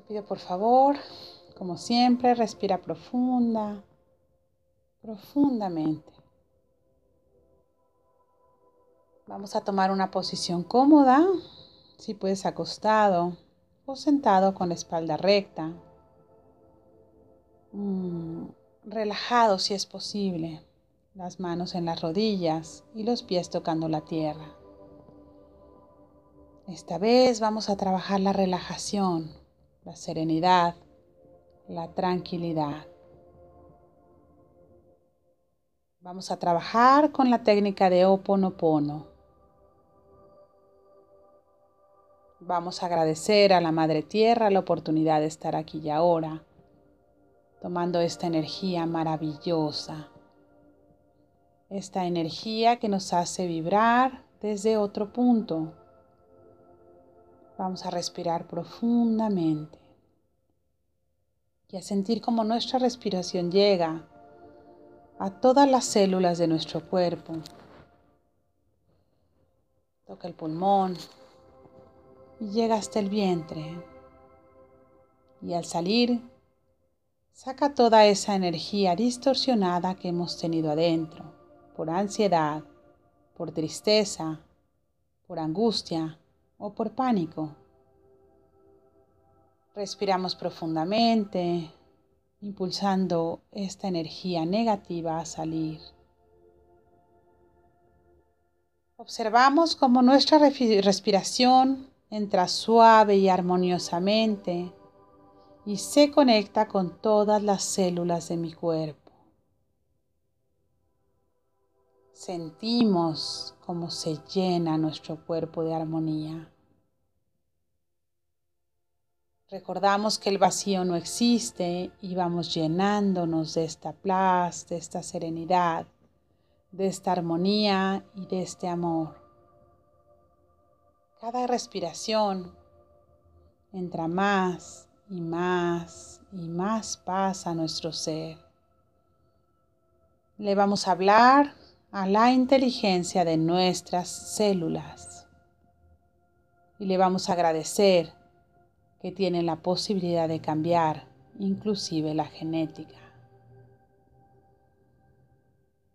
Te pido por favor, como siempre, respira profunda, profundamente. Vamos a tomar una posición cómoda, si puedes acostado o sentado con la espalda recta. Mm, relajado si es posible, las manos en las rodillas y los pies tocando la tierra. Esta vez vamos a trabajar la relajación, la serenidad, la tranquilidad. Vamos a trabajar con la técnica de Oponopono. Vamos a agradecer a la Madre Tierra la oportunidad de estar aquí y ahora, tomando esta energía maravillosa, esta energía que nos hace vibrar desde otro punto. Vamos a respirar profundamente y a sentir cómo nuestra respiración llega a todas las células de nuestro cuerpo. Toca el pulmón y llega hasta el vientre. Y al salir, saca toda esa energía distorsionada que hemos tenido adentro, por ansiedad, por tristeza, por angustia o por pánico. Respiramos profundamente, impulsando esta energía negativa a salir. Observamos cómo nuestra respiración entra suave y armoniosamente y se conecta con todas las células de mi cuerpo. Sentimos cómo se llena nuestro cuerpo de armonía. Recordamos que el vacío no existe y vamos llenándonos de esta paz, de esta serenidad, de esta armonía y de este amor. Cada respiración entra más y más y más paz a nuestro ser. Le vamos a hablar a la inteligencia de nuestras células y le vamos a agradecer que tienen la posibilidad de cambiar inclusive la genética.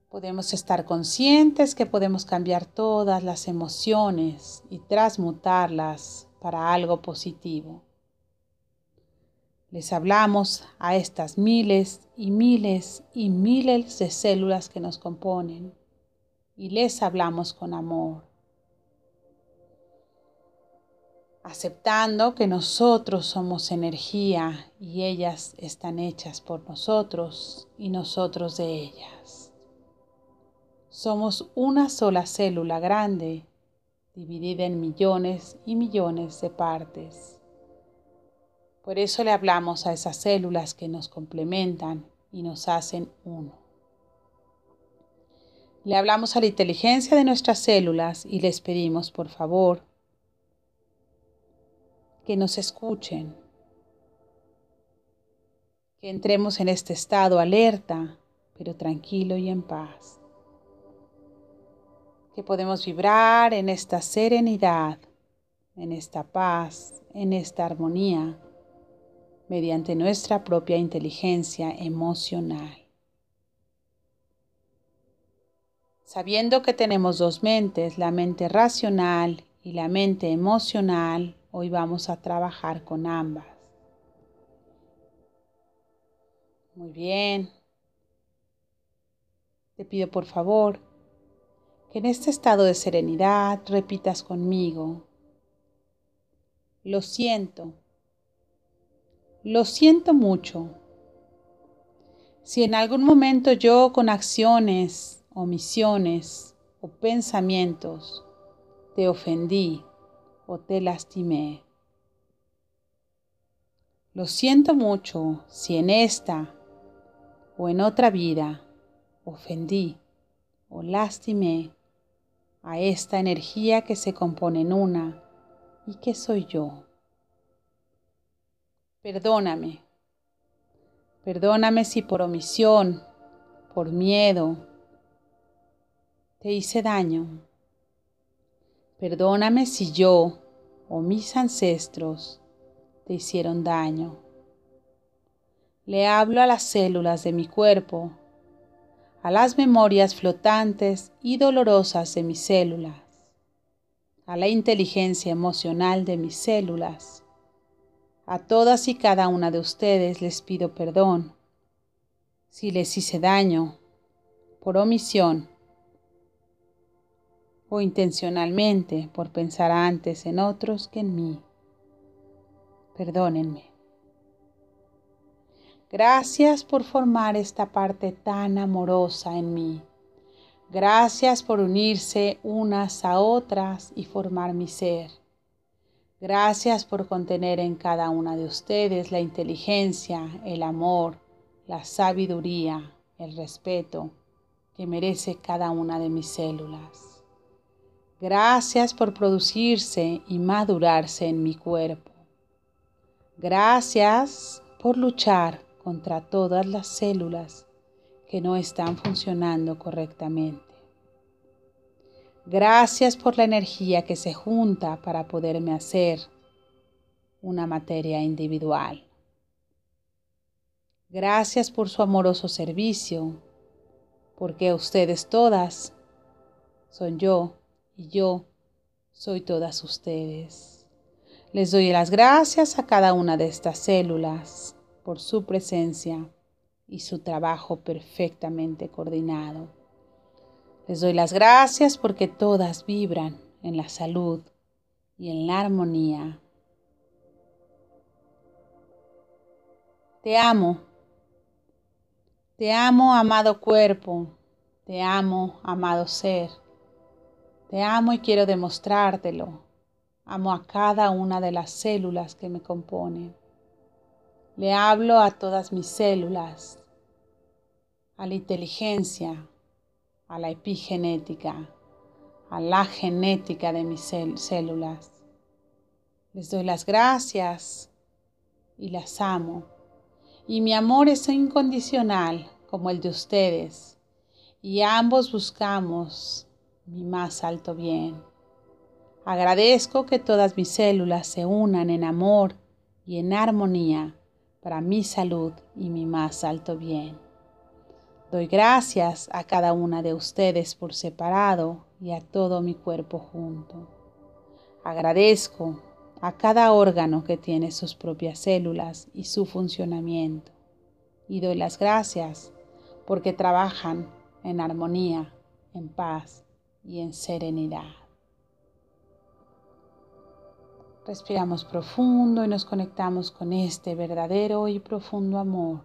Podemos estar conscientes que podemos cambiar todas las emociones y transmutarlas para algo positivo. Les hablamos a estas miles y miles y miles de células que nos componen y les hablamos con amor aceptando que nosotros somos energía y ellas están hechas por nosotros y nosotros de ellas. Somos una sola célula grande dividida en millones y millones de partes. Por eso le hablamos a esas células que nos complementan y nos hacen uno. Le hablamos a la inteligencia de nuestras células y les pedimos, por favor, que nos escuchen, que entremos en este estado alerta, pero tranquilo y en paz, que podemos vibrar en esta serenidad, en esta paz, en esta armonía, mediante nuestra propia inteligencia emocional. Sabiendo que tenemos dos mentes, la mente racional y la mente emocional, Hoy vamos a trabajar con ambas. Muy bien. Te pido por favor que en este estado de serenidad repitas conmigo. Lo siento. Lo siento mucho. Si en algún momento yo con acciones, omisiones o pensamientos te ofendí o te lastimé. Lo siento mucho si en esta o en otra vida ofendí o lastimé a esta energía que se compone en una y que soy yo. Perdóname. Perdóname si por omisión, por miedo, te hice daño. Perdóname si yo o mis ancestros te hicieron daño. Le hablo a las células de mi cuerpo, a las memorias flotantes y dolorosas de mis células, a la inteligencia emocional de mis células. A todas y cada una de ustedes les pido perdón si les hice daño por omisión o intencionalmente por pensar antes en otros que en mí. Perdónenme. Gracias por formar esta parte tan amorosa en mí. Gracias por unirse unas a otras y formar mi ser. Gracias por contener en cada una de ustedes la inteligencia, el amor, la sabiduría, el respeto que merece cada una de mis células. Gracias por producirse y madurarse en mi cuerpo. Gracias por luchar contra todas las células que no están funcionando correctamente. Gracias por la energía que se junta para poderme hacer una materia individual. Gracias por su amoroso servicio, porque ustedes todas son yo y yo soy todas ustedes. Les doy las gracias a cada una de estas células por su presencia y su trabajo perfectamente coordinado. Les doy las gracias porque todas vibran en la salud y en la armonía. Te amo. Te amo, amado cuerpo. Te amo, amado ser. Te amo y quiero demostrártelo. Amo a cada una de las células que me componen. Le hablo a todas mis células, a la inteligencia, a la epigenética, a la genética de mis células. Les doy las gracias y las amo. Y mi amor es incondicional como el de ustedes. Y ambos buscamos mi más alto bien. Agradezco que todas mis células se unan en amor y en armonía para mi salud y mi más alto bien. Doy gracias a cada una de ustedes por separado y a todo mi cuerpo junto. Agradezco a cada órgano que tiene sus propias células y su funcionamiento. Y doy las gracias porque trabajan en armonía, en paz y en serenidad. Respiramos profundo y nos conectamos con este verdadero y profundo amor.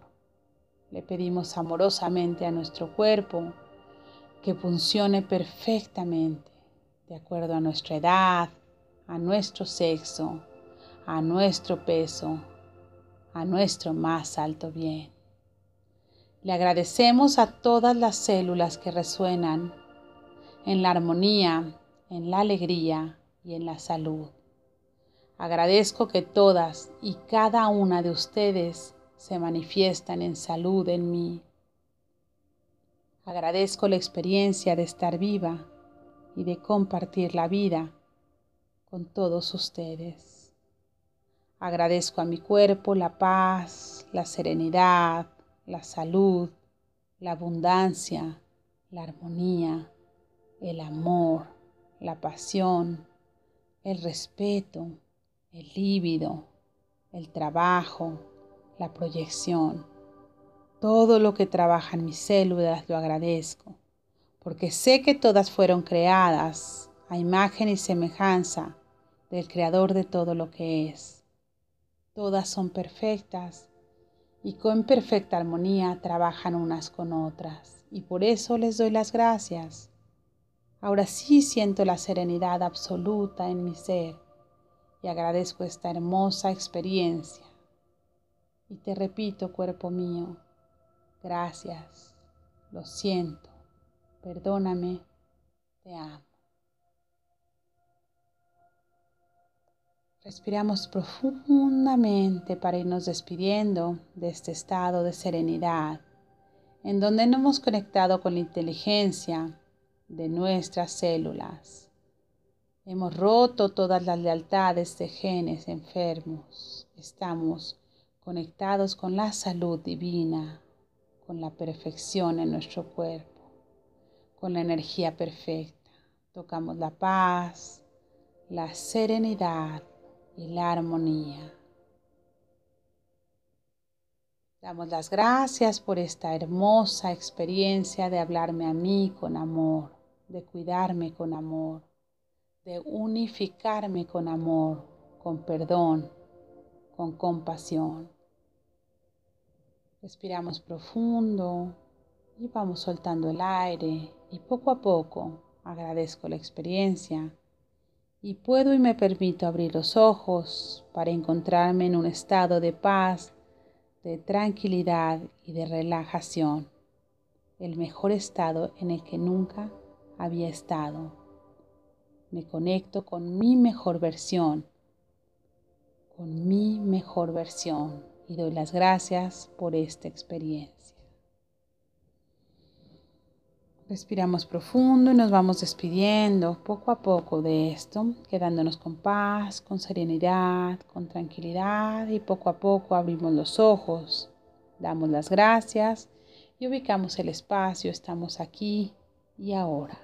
Le pedimos amorosamente a nuestro cuerpo que funcione perfectamente de acuerdo a nuestra edad, a nuestro sexo, a nuestro peso, a nuestro más alto bien. Le agradecemos a todas las células que resuenan en la armonía, en la alegría y en la salud. Agradezco que todas y cada una de ustedes se manifiestan en salud en mí. Agradezco la experiencia de estar viva y de compartir la vida con todos ustedes. Agradezco a mi cuerpo la paz, la serenidad, la salud, la abundancia, la armonía, el amor, la pasión, el respeto, el líbido, el trabajo, la proyección. Todo lo que trabaja en mis células lo agradezco, porque sé que todas fueron creadas a imagen y semejanza del Creador de todo lo que es. Todas son perfectas y con perfecta armonía trabajan unas con otras, y por eso les doy las gracias Ahora sí siento la serenidad absoluta en mi ser y agradezco esta hermosa experiencia. Y te repito, cuerpo mío, gracias, lo siento, perdóname, te amo. Respiramos profundamente para irnos despidiendo de este estado de serenidad, en donde no hemos conectado con la inteligencia, de nuestras células. Hemos roto todas las lealtades de genes enfermos. estamos conectados con la salud divina, con la perfección en nuestro cuerpo, con la energía perfecta. Tocamos la paz, la serenidad y la armonía. Damos las gracias por esta hermosa experiencia de hablarme a mí con amor, de cuidarme con amor, de unificarme con amor, con perdón, con compasión. Respiramos profundo y vamos soltando el aire y poco a poco agradezco la experiencia y puedo y me permito abrir los ojos para encontrarme en un estado de paz de tranquilidad y de relajación, el mejor estado en el que nunca había estado. Me conecto con mi mejor versión, con mi mejor versión y doy las gracias por esta experiencia. Respiramos profundo y nos vamos despidiendo poco a poco de esto, quedándonos con paz, con serenidad, con tranquilidad y poco a poco abrimos los ojos, damos las gracias y ubicamos el espacio, estamos aquí y ahora.